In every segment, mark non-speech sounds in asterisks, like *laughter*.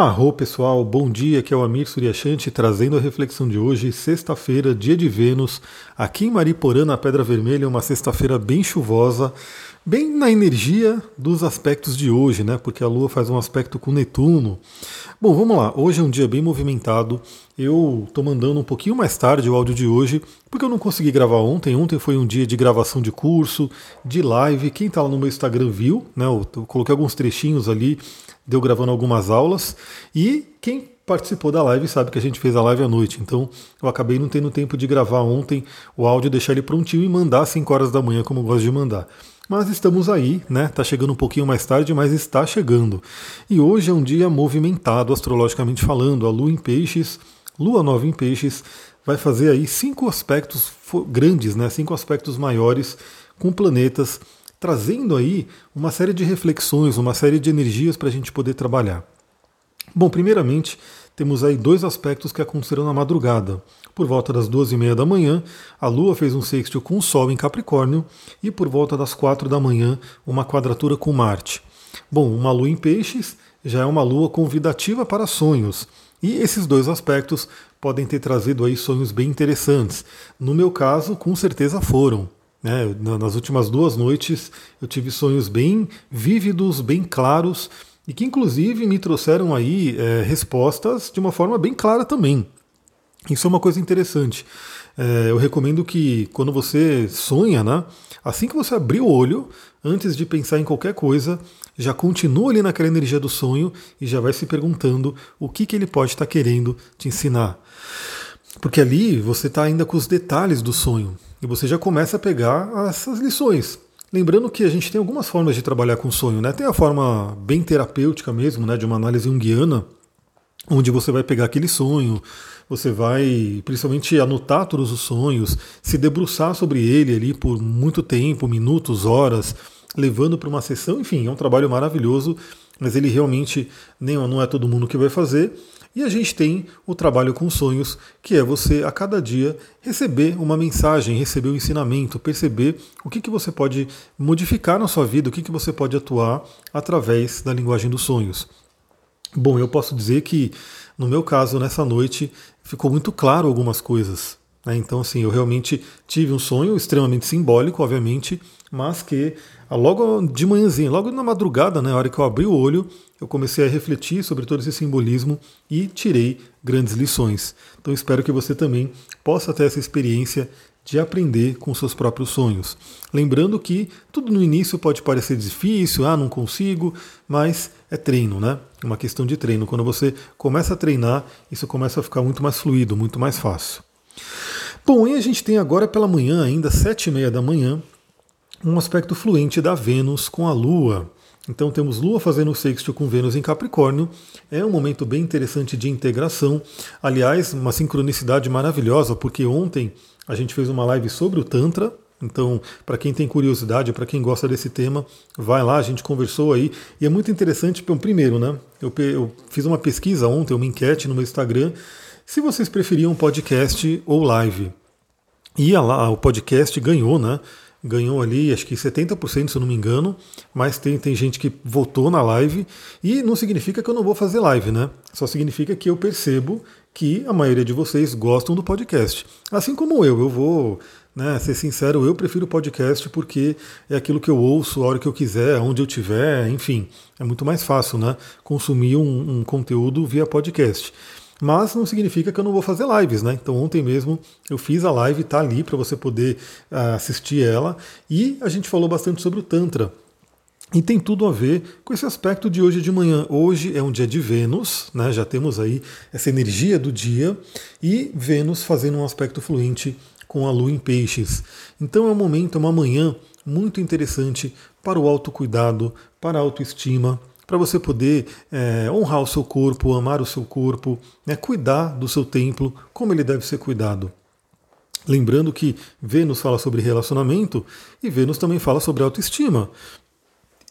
Arro pessoal, bom dia, aqui é o Amir Suryashanti trazendo a reflexão de hoje, sexta-feira, dia de Vênus, aqui em Mariporã, na Pedra Vermelha, uma sexta-feira bem chuvosa, bem na energia dos aspectos de hoje, né? Porque a Lua faz um aspecto com Netuno. Bom, vamos lá, hoje é um dia bem movimentado, eu estou mandando um pouquinho mais tarde o áudio de hoje, porque eu não consegui gravar ontem, ontem foi um dia de gravação de curso, de live, quem está lá no meu Instagram viu, né? Eu coloquei alguns trechinhos ali deu gravando algumas aulas e quem participou da live sabe que a gente fez a live à noite, então eu acabei não tendo tempo de gravar ontem o áudio, deixar ele prontinho e mandar às 5 horas da manhã, como eu gosto de mandar. Mas estamos aí, né? Tá chegando um pouquinho mais tarde, mas está chegando. E hoje é um dia movimentado, astrologicamente falando. A Lua em Peixes, Lua Nova em Peixes, vai fazer aí cinco aspectos grandes, né? Cinco aspectos maiores com planetas trazendo aí uma série de reflexões, uma série de energias para a gente poder trabalhar. Bom, primeiramente, temos aí dois aspectos que aconteceram na madrugada. Por volta das duas e meia da manhã, a Lua fez um sextil com o Sol em Capricórnio e por volta das quatro da manhã, uma quadratura com Marte. Bom, uma Lua em Peixes já é uma Lua convidativa para sonhos. E esses dois aspectos podem ter trazido aí sonhos bem interessantes. No meu caso, com certeza foram. Né? Nas últimas duas noites eu tive sonhos bem vívidos, bem claros e que inclusive me trouxeram aí é, respostas de uma forma bem clara também. Isso é uma coisa interessante. É, eu recomendo que quando você sonha, né, assim que você abrir o olho, antes de pensar em qualquer coisa, já continua ali naquela energia do sonho e já vai se perguntando o que, que ele pode estar querendo te ensinar. Porque ali você está ainda com os detalhes do sonho e você já começa a pegar essas lições. Lembrando que a gente tem algumas formas de trabalhar com sonho, né? Tem a forma bem terapêutica mesmo, né, de uma análise junguiana, onde você vai pegar aquele sonho, você vai principalmente anotar todos os sonhos, se debruçar sobre ele ali por muito tempo, minutos, horas, levando para uma sessão, enfim, é um trabalho maravilhoso, mas ele realmente nem não é todo mundo que vai fazer. E a gente tem o trabalho com sonhos, que é você a cada dia receber uma mensagem, receber um ensinamento, perceber o que, que você pode modificar na sua vida, o que, que você pode atuar através da linguagem dos sonhos. Bom, eu posso dizer que no meu caso, nessa noite, ficou muito claro algumas coisas. Né? Então, assim, eu realmente tive um sonho extremamente simbólico, obviamente, mas que logo de manhãzinha, logo na madrugada, né, hora que eu abri o olho, eu comecei a refletir sobre todo esse simbolismo e tirei grandes lições. Então espero que você também possa ter essa experiência de aprender com seus próprios sonhos. Lembrando que tudo no início pode parecer difícil, ah, não consigo, mas é treino, né? Uma questão de treino. Quando você começa a treinar, isso começa a ficar muito mais fluido, muito mais fácil. Bom, e a gente tem agora pela manhã, ainda sete e meia da manhã, um aspecto fluente da Vênus com a Lua. Então temos Lua fazendo sexto com Vênus em Capricórnio. É um momento bem interessante de integração. Aliás, uma sincronicidade maravilhosa, porque ontem a gente fez uma live sobre o Tantra. Então, para quem tem curiosidade, para quem gosta desse tema, vai lá, a gente conversou aí. E é muito interessante, primeiro, né? Eu, eu fiz uma pesquisa ontem, uma enquete no meu Instagram, se vocês preferiam podcast ou live. E a, o podcast ganhou, né? Ganhou ali, acho que 70%, se eu não me engano, mas tem, tem gente que votou na live, e não significa que eu não vou fazer live, né? Só significa que eu percebo que a maioria de vocês gostam do podcast. Assim como eu, eu vou né, ser sincero, eu prefiro podcast porque é aquilo que eu ouço a hora que eu quiser, onde eu tiver, enfim, é muito mais fácil, né? Consumir um, um conteúdo via podcast mas não significa que eu não vou fazer lives, né? Então ontem mesmo eu fiz a live, tá ali para você poder uh, assistir ela, e a gente falou bastante sobre o Tantra. E tem tudo a ver com esse aspecto de hoje de manhã. Hoje é um dia de Vênus, né? já temos aí essa energia do dia, e Vênus fazendo um aspecto fluente com a Lua em Peixes. Então é um momento, é uma manhã muito interessante para o autocuidado, para a autoestima, para você poder é, honrar o seu corpo, amar o seu corpo, né, cuidar do seu templo como ele deve ser cuidado. Lembrando que Vênus fala sobre relacionamento e Vênus também fala sobre autoestima.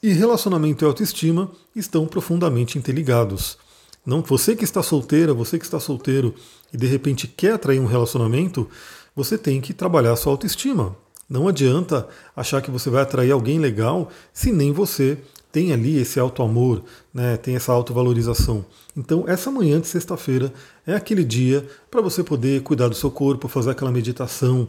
E relacionamento e autoestima estão profundamente interligados. Não, você que está solteira, você que está solteiro e de repente quer atrair um relacionamento, você tem que trabalhar a sua autoestima. Não adianta achar que você vai atrair alguém legal se nem você tem ali esse alto amor, né, tem essa autovalorização. Então, essa manhã de sexta-feira é aquele dia para você poder cuidar do seu corpo, fazer aquela meditação.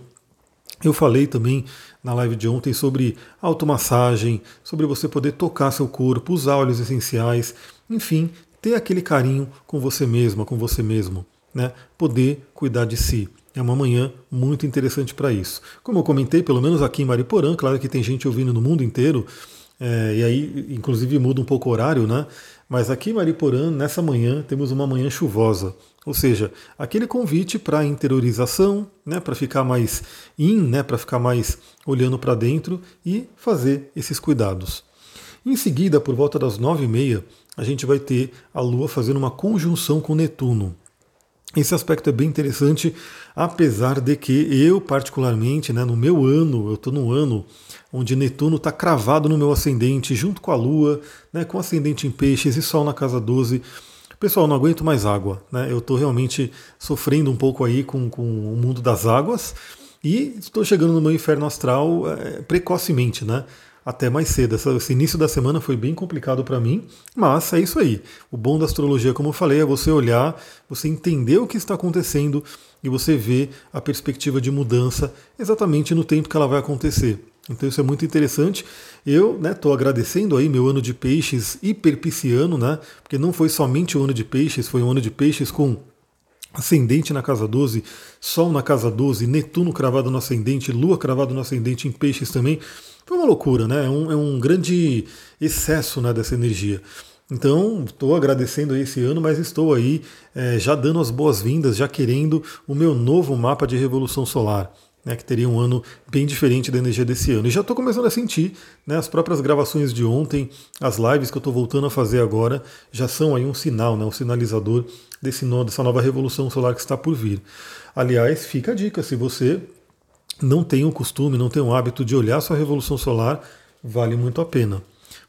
Eu falei também na live de ontem sobre automassagem, sobre você poder tocar seu corpo, usar óleos essenciais, enfim, ter aquele carinho com você mesma, com você mesmo, né? Poder cuidar de si. É uma manhã muito interessante para isso. Como eu comentei, pelo menos aqui em Mariporã, claro que tem gente ouvindo no mundo inteiro, é, e aí inclusive muda um pouco o horário, né? Mas aqui em Mariporã, nessa manhã, temos uma manhã chuvosa. Ou seja, aquele convite para interiorização, né, para ficar mais in, né, para ficar mais olhando para dentro e fazer esses cuidados. Em seguida, por volta das nove e meia, a gente vai ter a Lua fazendo uma conjunção com Netuno. Esse aspecto é bem interessante, apesar de que eu, particularmente, né, no meu ano, eu estou num ano onde Netuno está cravado no meu ascendente, junto com a Lua, né, com ascendente em peixes e Sol na casa 12. Pessoal, não aguento mais água. Né? Eu estou realmente sofrendo um pouco aí com, com o mundo das águas e estou chegando no meu inferno astral é, precocemente, né? até mais cedo. Esse início da semana foi bem complicado para mim, mas é isso aí. O bom da astrologia, como eu falei, é você olhar, você entender o que está acontecendo e você ver a perspectiva de mudança exatamente no tempo que ela vai acontecer. Então isso é muito interessante. Eu estou né, agradecendo aí meu ano de peixes hiperpiciano, né? Porque não foi somente o ano de peixes, foi um ano de peixes com ascendente na casa 12, Sol na casa 12, Netuno cravado no ascendente, Lua cravado no ascendente em peixes também. Foi uma loucura, né? É um, é um grande excesso né, dessa energia. Então, estou agradecendo esse ano, mas estou aí é, já dando as boas-vindas, já querendo o meu novo mapa de revolução solar. Né, que teria um ano bem diferente da energia desse ano. E já estou começando a sentir, né, as próprias gravações de ontem, as lives que eu estou voltando a fazer agora, já são aí um sinal, né, um sinalizador desse, dessa nova revolução solar que está por vir. Aliás, fica a dica, se você não tem o costume, não tem o hábito de olhar sua revolução solar, vale muito a pena.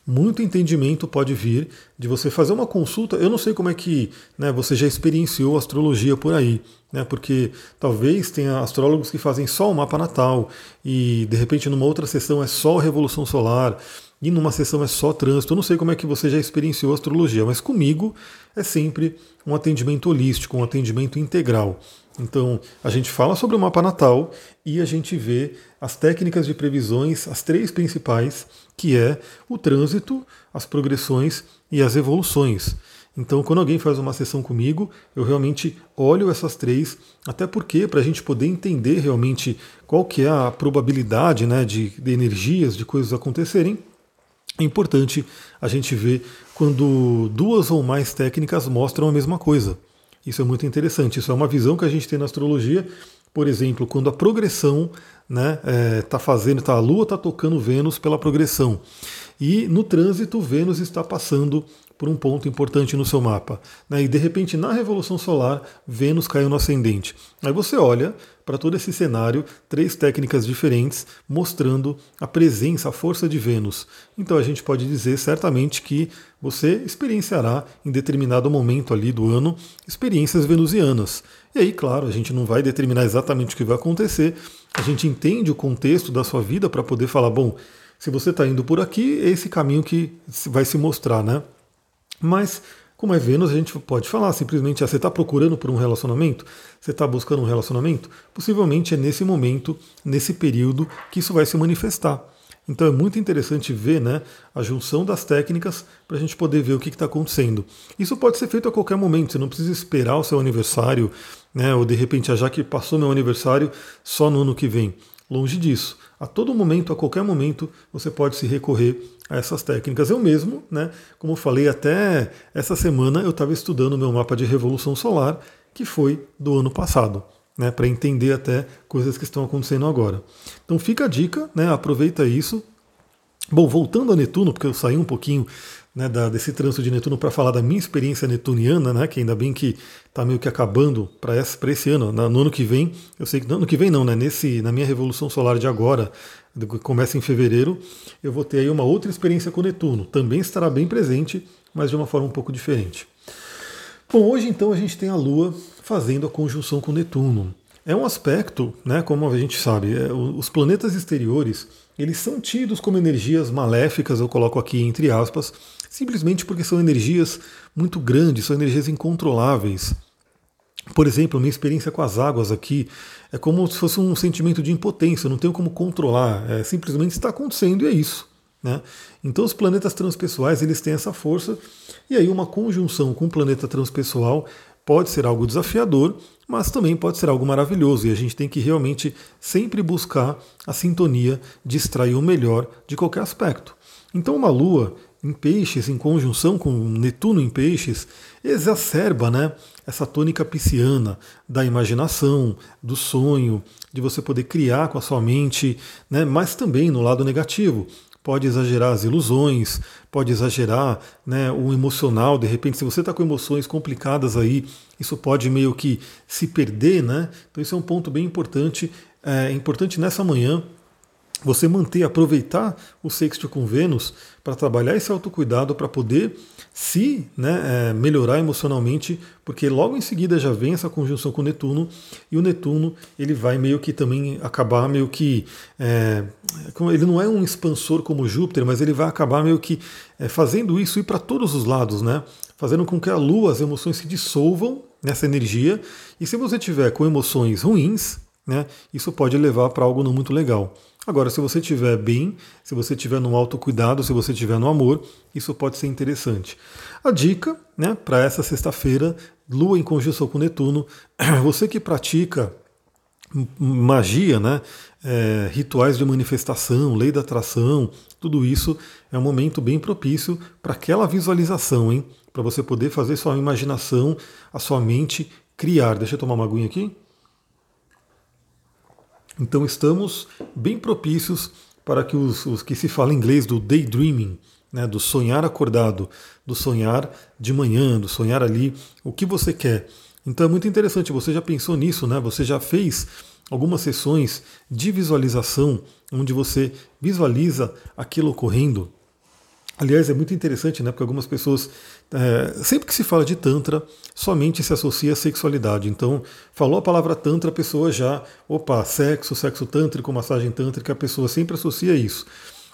Muito entendimento pode vir de você fazer uma consulta. Eu não sei como é que né, você já experienciou astrologia por aí, né, porque talvez tenha astrólogos que fazem só o mapa natal e de repente numa outra sessão é só revolução solar e numa sessão é só trânsito. Eu não sei como é que você já experienciou astrologia, mas comigo é sempre um atendimento holístico, um atendimento integral. Então, a gente fala sobre o mapa natal e a gente vê as técnicas de previsões, as três principais, que é o trânsito, as progressões e as evoluções. Então, quando alguém faz uma sessão comigo, eu realmente olho essas três, até porque para a gente poder entender realmente qual que é a probabilidade né, de, de energias, de coisas acontecerem, é importante a gente ver quando duas ou mais técnicas mostram a mesma coisa. Isso é muito interessante. Isso é uma visão que a gente tem na astrologia. Por exemplo, quando a progressão né, é, tá fazendo, tá, a Lua está tocando Vênus pela progressão. E no trânsito, Vênus está passando por um ponto importante no seu mapa. Né? E de repente, na Revolução Solar, Vênus caiu no ascendente. Aí você olha para todo esse cenário, três técnicas diferentes mostrando a presença, a força de Vênus. Então a gente pode dizer certamente que você experienciará em determinado momento ali do ano experiências venusianas. E aí, claro, a gente não vai determinar exatamente o que vai acontecer, a gente entende o contexto da sua vida para poder falar, bom, se você está indo por aqui, é esse caminho que vai se mostrar, né? Mas, como é Vênus, a gente pode falar simplesmente: ah, você está procurando por um relacionamento? Você está buscando um relacionamento? Possivelmente é nesse momento, nesse período, que isso vai se manifestar. Então é muito interessante ver né, a junção das técnicas para a gente poder ver o que está acontecendo. Isso pode ser feito a qualquer momento, você não precisa esperar o seu aniversário, né, ou de repente, já que passou meu aniversário, só no ano que vem. Longe disso. A todo momento, a qualquer momento, você pode se recorrer a essas técnicas. Eu mesmo, né, como eu falei, até essa semana eu estava estudando o meu mapa de revolução solar, que foi do ano passado. Né, para entender até coisas que estão acontecendo agora. Então fica a dica, né, aproveita isso. Bom, voltando a Netuno, porque eu saí um pouquinho né, desse trânsito de Netuno para falar da minha experiência netuniana, né, que ainda bem que está meio que acabando para esse, esse ano. No ano que vem, eu sei que no ano que vem não, né, nesse, na minha revolução solar de agora, que começa em fevereiro, eu vou ter aí uma outra experiência com Netuno. Também estará bem presente, mas de uma forma um pouco diferente. Bom, hoje então a gente tem a Lua fazendo a conjunção com Netuno. É um aspecto, né, como a gente sabe, é, os planetas exteriores eles são tidos como energias maléficas, eu coloco aqui entre aspas, simplesmente porque são energias muito grandes, são energias incontroláveis. Por exemplo, minha experiência com as águas aqui é como se fosse um sentimento de impotência, eu não tenho como controlar, é, simplesmente está acontecendo e é isso. Né? Então os planetas transpessoais eles têm essa força, e aí uma conjunção com o planeta transpessoal pode ser algo desafiador, mas também pode ser algo maravilhoso, e a gente tem que realmente sempre buscar a sintonia de extrair o melhor de qualquer aspecto. Então uma lua em peixes, em conjunção com Netuno em peixes, exacerba né, essa tônica pisciana da imaginação, do sonho, de você poder criar com a sua mente, né, mas também no lado negativo. Pode exagerar as ilusões, pode exagerar né, o emocional. De repente, se você está com emoções complicadas aí, isso pode meio que se perder, né? Então, isso é um ponto bem importante. É importante nessa manhã você manter, aproveitar o sexto com Vênus para trabalhar esse autocuidado, para poder se né, é, melhorar emocionalmente, porque logo em seguida já vem essa conjunção com Netuno, e o Netuno ele vai meio que também acabar meio que. É, ele não é um expansor como Júpiter, mas ele vai acabar meio que é, fazendo isso ir para todos os lados, né? Fazendo com que a Lua, as emoções se dissolvam nessa energia, e se você tiver com emoções ruins, né, isso pode levar para algo não muito legal. Agora, se você estiver bem, se você estiver no autocuidado, se você estiver no amor, isso pode ser interessante. A dica né, para essa sexta-feira, Lua em conjunção com Netuno, *clears throat* você que pratica magia, né, é, rituais de manifestação, lei da atração, tudo isso é um momento bem propício para aquela visualização, hein? Para você poder fazer sua imaginação, a sua mente criar. Deixa eu tomar uma aguinha aqui. Então estamos bem propícios para que os, os que se fala em inglês do daydreaming, né, do sonhar acordado, do sonhar de manhã, do sonhar ali o que você quer. Então é muito interessante, você já pensou nisso, né? Você já fez algumas sessões de visualização onde você visualiza aquilo ocorrendo Aliás, é muito interessante, né? Porque algumas pessoas, é, sempre que se fala de Tantra, somente se associa à sexualidade. Então, falou a palavra Tantra, a pessoa já, opa, sexo, sexo tântrico, massagem tântrica, a pessoa sempre associa isso.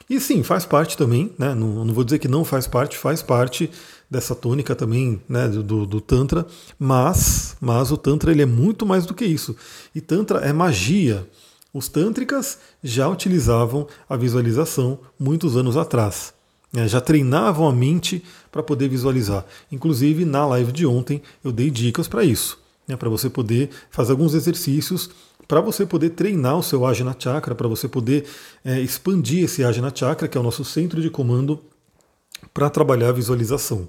E sim, faz parte também, né? Não, não vou dizer que não faz parte, faz parte dessa tônica também, né? Do, do Tantra, mas, mas o Tantra ele é muito mais do que isso. E Tantra é magia. Os tântricas já utilizavam a visualização muitos anos atrás. É, já treinavam a mente para poder visualizar. Inclusive, na live de ontem, eu dei dicas para isso, né, para você poder fazer alguns exercícios para você poder treinar o seu Ajna Chakra, para você poder é, expandir esse Ajna Chakra, que é o nosso centro de comando, para trabalhar a visualização.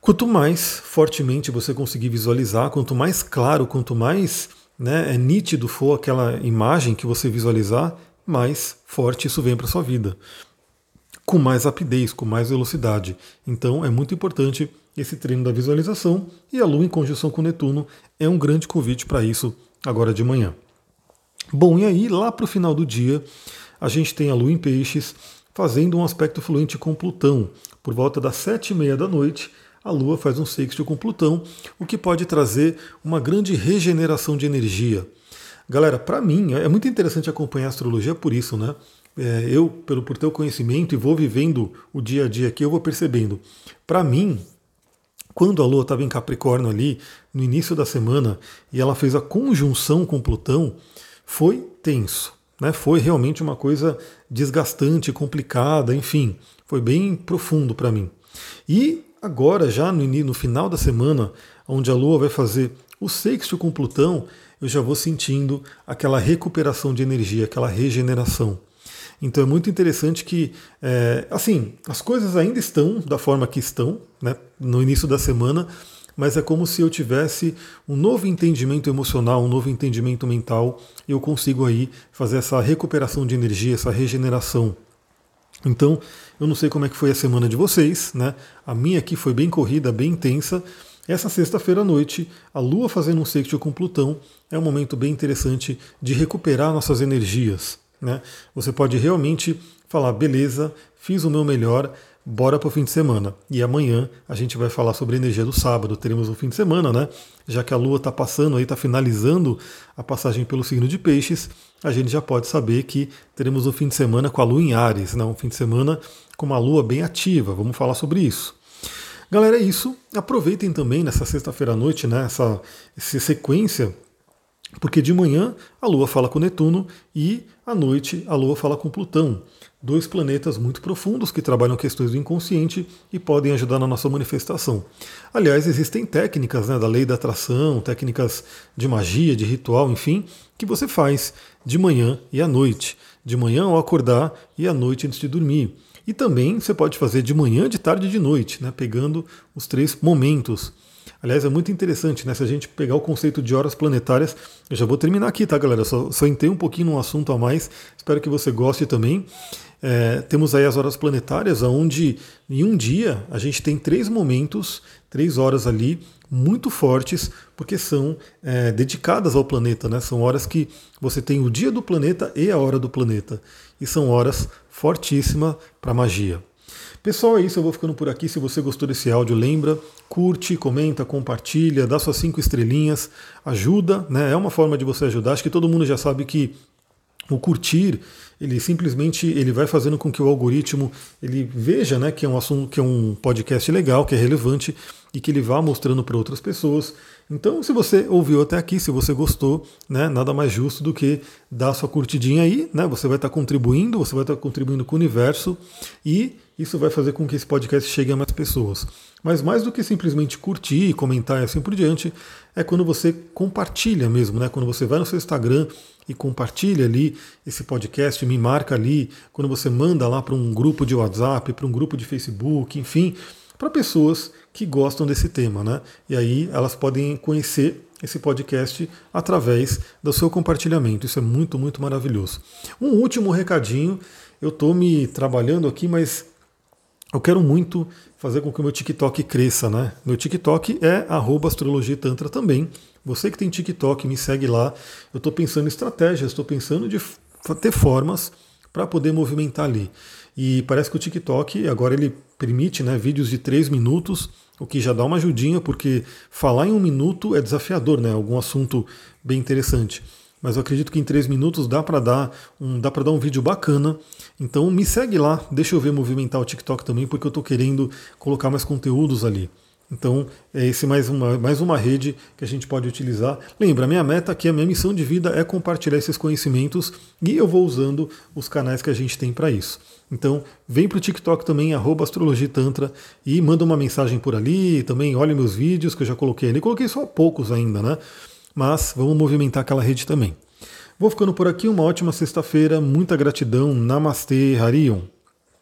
Quanto mais fortemente você conseguir visualizar, quanto mais claro, quanto mais né, é nítido for aquela imagem que você visualizar, mais forte isso vem para sua vida com mais rapidez, com mais velocidade. Então é muito importante esse treino da visualização e a Lua em conjunção com Netuno é um grande convite para isso agora de manhã. Bom, e aí lá para o final do dia a gente tem a Lua em Peixes fazendo um aspecto fluente com Plutão. Por volta das sete e meia da noite, a Lua faz um sexto com Plutão, o que pode trazer uma grande regeneração de energia. Galera, para mim é muito interessante acompanhar a astrologia por isso, né? É, eu, pelo por ter o conhecimento e vou vivendo o dia a dia aqui, eu vou percebendo. Para mim, quando a Lua estava em Capricórnio ali, no início da semana, e ela fez a conjunção com Plutão, foi tenso. Né? Foi realmente uma coisa desgastante, complicada, enfim, foi bem profundo para mim. E agora, já no, no final da semana, onde a Lua vai fazer o sexto com Plutão, eu já vou sentindo aquela recuperação de energia, aquela regeneração. Então é muito interessante que, é, assim, as coisas ainda estão da forma que estão, né, no início da semana, mas é como se eu tivesse um novo entendimento emocional, um novo entendimento mental, e eu consigo aí fazer essa recuperação de energia, essa regeneração. Então, eu não sei como é que foi a semana de vocês, né? A minha aqui foi bem corrida, bem intensa. Essa sexta-feira à noite, a Lua fazendo um sexto com Plutão é um momento bem interessante de recuperar nossas energias. Né? Você pode realmente falar, beleza, fiz o meu melhor, bora para o fim de semana. E amanhã a gente vai falar sobre a energia do sábado. Teremos um fim de semana, né? Já que a Lua está passando aí, está finalizando a passagem pelo signo de Peixes, a gente já pode saber que teremos um fim de semana com a Lua em Ares, né? Um fim de semana com uma Lua bem ativa. Vamos falar sobre isso. Galera, é isso. Aproveitem também nessa sexta-feira à noite, né? Essa, essa sequência porque de manhã a Lua fala com Netuno e à noite a Lua fala com Plutão. Dois planetas muito profundos que trabalham questões do inconsciente e podem ajudar na nossa manifestação. Aliás, existem técnicas né, da lei da atração, técnicas de magia, de ritual, enfim, que você faz de manhã e à noite. De manhã ao acordar e à noite antes de dormir. E também você pode fazer de manhã, de tarde e de noite, né, pegando os três momentos. Aliás, é muito interessante, né? Se a gente pegar o conceito de horas planetárias, eu já vou terminar aqui, tá, galera? Só, só entrei um pouquinho num assunto a mais, espero que você goste também. É, temos aí as horas planetárias, onde em um dia a gente tem três momentos, três horas ali, muito fortes, porque são é, dedicadas ao planeta, né? São horas que você tem o dia do planeta e a hora do planeta. E são horas fortíssimas para magia. Pessoal, é isso. Eu vou ficando por aqui. Se você gostou desse áudio, lembra, curte, comenta, compartilha, dá suas cinco estrelinhas, ajuda, né? É uma forma de você ajudar. Acho que todo mundo já sabe que o curtir ele simplesmente ele vai fazendo com que o algoritmo ele veja né, que é um assunto, que é um podcast legal, que é relevante e que ele vá mostrando para outras pessoas. Então, se você ouviu até aqui, se você gostou, né, nada mais justo do que dar sua curtidinha aí, né? Você vai estar contribuindo, você vai estar contribuindo com o universo e isso vai fazer com que esse podcast chegue a mais pessoas. Mas mais do que simplesmente curtir, comentar e assim por diante, é quando você compartilha mesmo, né? Quando você vai no seu Instagram e compartilha ali esse podcast, me marca ali, quando você manda lá para um grupo de WhatsApp, para um grupo de Facebook, enfim, para pessoas que gostam desse tema, né? E aí elas podem conhecer esse podcast através do seu compartilhamento. Isso é muito, muito maravilhoso. Um último recadinho. Eu estou me trabalhando aqui, mas eu quero muito fazer com que o meu TikTok cresça, né? Meu TikTok é astrologitantra também. Você que tem TikTok, me segue lá. Eu estou pensando em estratégias, estou pensando de ter formas para poder movimentar ali. E parece que o TikTok agora ele permite né, vídeos de 3 minutos, o que já dá uma ajudinha, porque falar em um minuto é desafiador, né? Algum assunto bem interessante mas eu acredito que em três minutos dá para dar um dá para dar um vídeo bacana. Então me segue lá, deixa eu ver movimentar o TikTok também, porque eu estou querendo colocar mais conteúdos ali. Então, é esse mais uma, mais uma rede que a gente pode utilizar. Lembra, minha meta aqui, a minha missão de vida é compartilhar esses conhecimentos e eu vou usando os canais que a gente tem para isso. Então, vem para o TikTok também, astrologitantra, e manda uma mensagem por ali, também olha meus vídeos que eu já coloquei ali. Coloquei só poucos ainda, né? mas vamos movimentar aquela rede também. Vou ficando por aqui, uma ótima sexta-feira, muita gratidão, Namastê, Harion.